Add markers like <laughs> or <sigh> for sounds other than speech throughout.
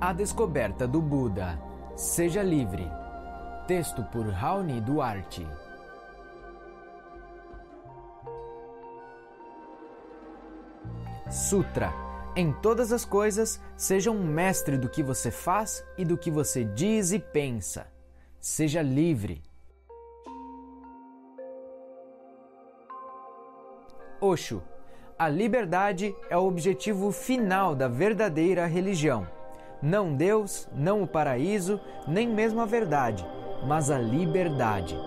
A descoberta do Buda. Seja livre. Texto por Raoni Duarte. Sutra. Em todas as coisas, seja um mestre do que você faz e do que você diz e pensa. Seja livre. Osho. A liberdade é o objetivo final da verdadeira religião. Não Deus, não o paraíso, nem mesmo a verdade, mas a liberdade.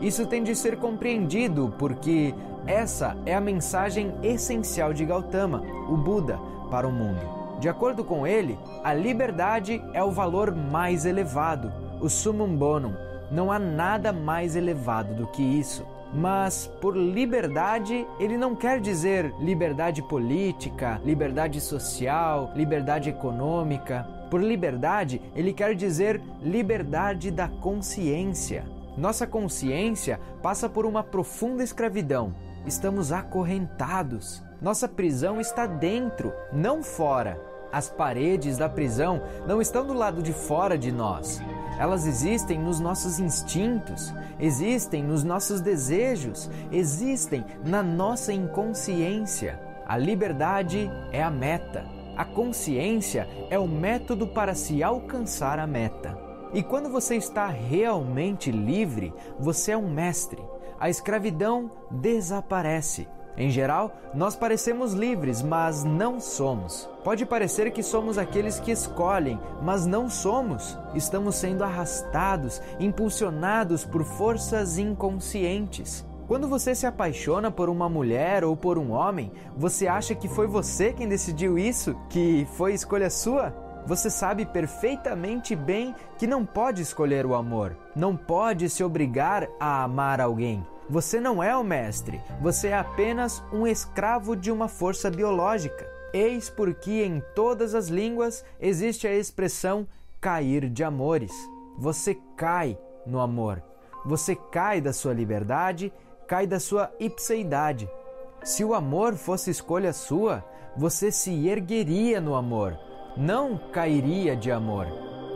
Isso tem de ser compreendido porque essa é a mensagem essencial de Gautama, o Buda, para o mundo. De acordo com ele, a liberdade é o valor mais elevado, o summum bonum. Não há nada mais elevado do que isso. Mas por liberdade, ele não quer dizer liberdade política, liberdade social, liberdade econômica. Por liberdade, ele quer dizer liberdade da consciência. Nossa consciência passa por uma profunda escravidão. Estamos acorrentados. Nossa prisão está dentro, não fora. As paredes da prisão não estão do lado de fora de nós. Elas existem nos nossos instintos, existem nos nossos desejos, existem na nossa inconsciência. A liberdade é a meta. A consciência é o método para se alcançar a meta. E quando você está realmente livre, você é um mestre. A escravidão desaparece. Em geral, nós parecemos livres, mas não somos. Pode parecer que somos aqueles que escolhem, mas não somos. Estamos sendo arrastados, impulsionados por forças inconscientes. Quando você se apaixona por uma mulher ou por um homem, você acha que foi você quem decidiu isso? Que foi escolha sua? Você sabe perfeitamente bem que não pode escolher o amor, não pode se obrigar a amar alguém. Você não é o mestre, você é apenas um escravo de uma força biológica. Eis porque em todas as línguas existe a expressão cair de amores. Você cai no amor. Você cai da sua liberdade, cai da sua ipseidade. Se o amor fosse escolha sua, você se ergueria no amor, não cairia de amor.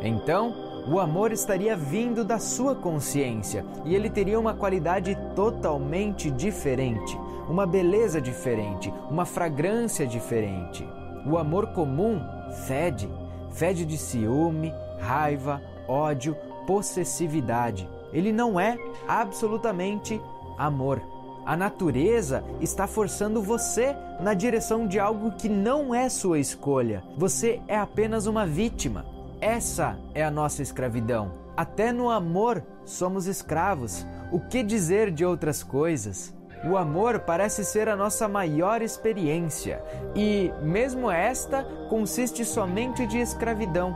Então, o amor estaria vindo da sua consciência e ele teria uma qualidade totalmente diferente, uma beleza diferente, uma fragrância diferente. O amor comum fede, fede de ciúme, raiva, ódio, possessividade. Ele não é absolutamente amor. A natureza está forçando você na direção de algo que não é sua escolha. Você é apenas uma vítima. Essa é a nossa escravidão. Até no amor somos escravos. O que dizer de outras coisas? O amor parece ser a nossa maior experiência e, mesmo esta, consiste somente de escravidão.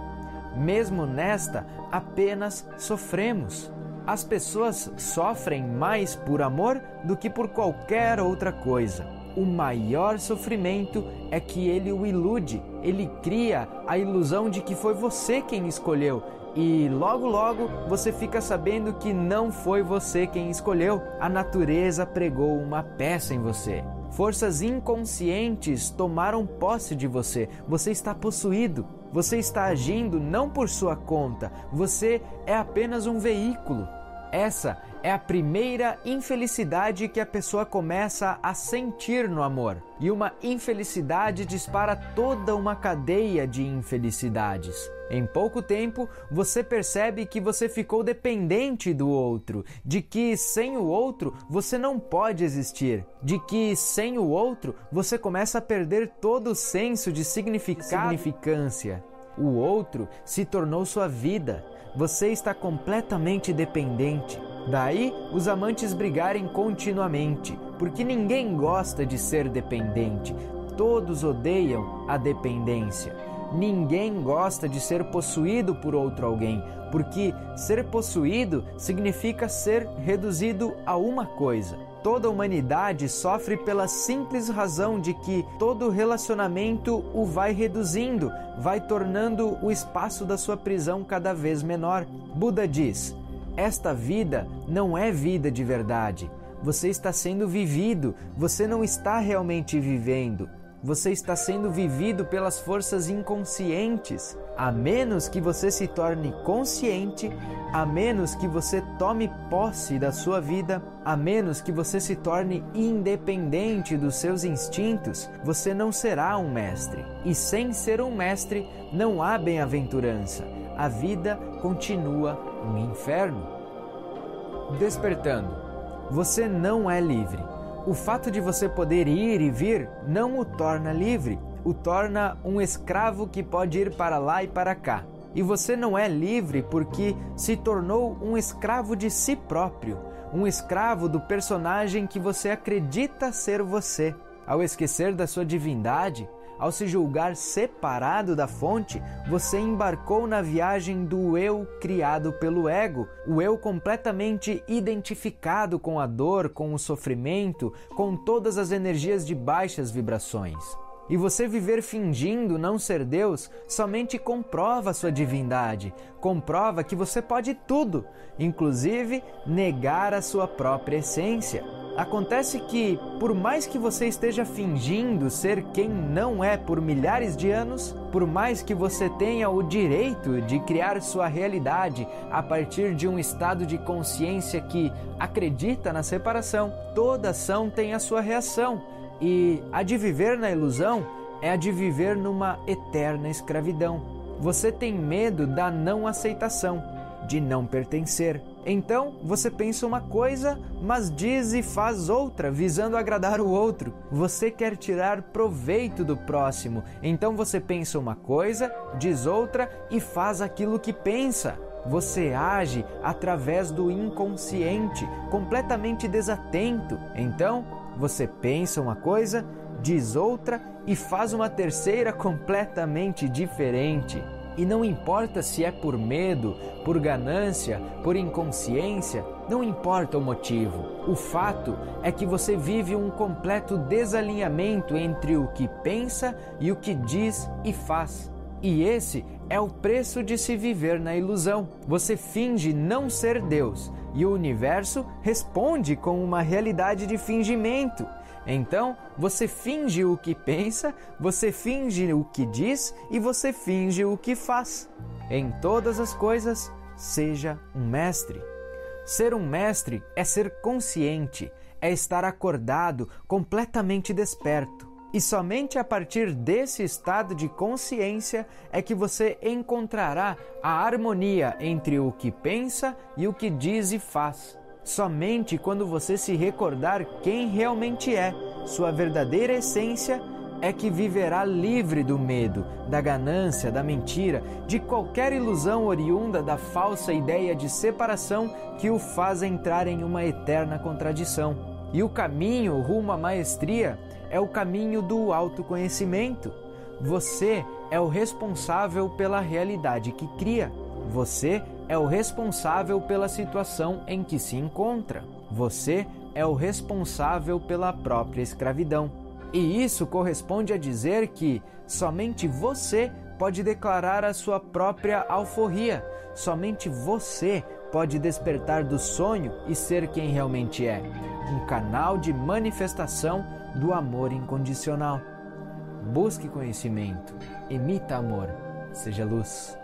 Mesmo nesta, apenas sofremos. As pessoas sofrem mais por amor do que por qualquer outra coisa o maior sofrimento é que ele o ilude, ele cria a ilusão de que foi você quem escolheu. E logo logo você fica sabendo que não foi você quem escolheu, a natureza pregou uma peça em você. Forças inconscientes tomaram posse de você, você está possuído, você está agindo não por sua conta, você é apenas um veículo. Essa é a primeira infelicidade que a pessoa começa a sentir no amor. E uma infelicidade dispara toda uma cadeia de infelicidades. Em pouco tempo, você percebe que você ficou dependente do outro, de que sem o outro você não pode existir, de que sem o outro você começa a perder todo o senso de significado, significância. O outro se tornou sua vida, você está completamente dependente. Daí os amantes brigarem continuamente, porque ninguém gosta de ser dependente, todos odeiam a dependência. Ninguém gosta de ser possuído por outro alguém, porque ser possuído significa ser reduzido a uma coisa. Toda a humanidade sofre pela simples razão de que todo relacionamento o vai reduzindo, vai tornando o espaço da sua prisão cada vez menor. Buda diz: Esta vida não é vida de verdade. Você está sendo vivido, você não está realmente vivendo. Você está sendo vivido pelas forças inconscientes. A menos que você se torne consciente, a menos que você tome posse da sua vida, a menos que você se torne independente dos seus instintos, você não será um mestre. E sem ser um mestre, não há bem-aventurança. A vida continua um inferno. Despertando. Você não é livre o fato de você poder ir e vir não o torna livre, o torna um escravo que pode ir para lá e para cá. E você não é livre porque se tornou um escravo de si próprio, um escravo do personagem que você acredita ser você. Ao esquecer da sua divindade, ao se julgar separado da fonte, você embarcou na viagem do eu criado pelo ego, o eu completamente identificado com a dor, com o sofrimento, com todas as energias de baixas vibrações. E você viver fingindo não ser Deus somente comprova sua divindade, comprova que você pode tudo, inclusive negar a sua própria essência. Acontece que, por mais que você esteja fingindo ser quem não é por milhares de anos, por mais que você tenha o direito de criar sua realidade a partir de um estado de consciência que acredita na separação, toda ação tem a sua reação. E a de viver na ilusão é a de viver numa eterna escravidão. Você tem medo da não aceitação, de não pertencer então você pensa uma coisa, mas diz e faz outra, visando agradar o outro. Você quer tirar proveito do próximo, então você pensa uma coisa, diz outra e faz aquilo que pensa. Você age através do inconsciente, completamente desatento. Então, você pensa uma coisa, diz outra e faz uma terceira <laughs> completamente diferente. E não importa se é por medo, por ganância, por inconsciência, não importa o motivo. O fato é que você vive um completo desalinhamento entre o que pensa e o que diz e faz. E esse é o preço de se viver na ilusão. Você finge não ser Deus e o universo responde com uma realidade de fingimento. Então, você finge o que pensa, você finge o que diz e você finge o que faz. Em todas as coisas, seja um mestre. Ser um mestre é ser consciente, é estar acordado, completamente desperto. E somente a partir desse estado de consciência é que você encontrará a harmonia entre o que pensa e o que diz e faz. Somente quando você se recordar quem realmente é, sua verdadeira essência, é que viverá livre do medo, da ganância, da mentira, de qualquer ilusão oriunda da falsa ideia de separação que o faz entrar em uma eterna contradição. E o caminho rumo à maestria é o caminho do autoconhecimento. Você é o responsável pela realidade que cria. Você é o responsável pela situação em que se encontra. Você é o responsável pela própria escravidão. E isso corresponde a dizer que somente você pode declarar a sua própria alforria, somente você pode despertar do sonho e ser quem realmente é um canal de manifestação do amor incondicional. Busque conhecimento, emita amor, seja luz.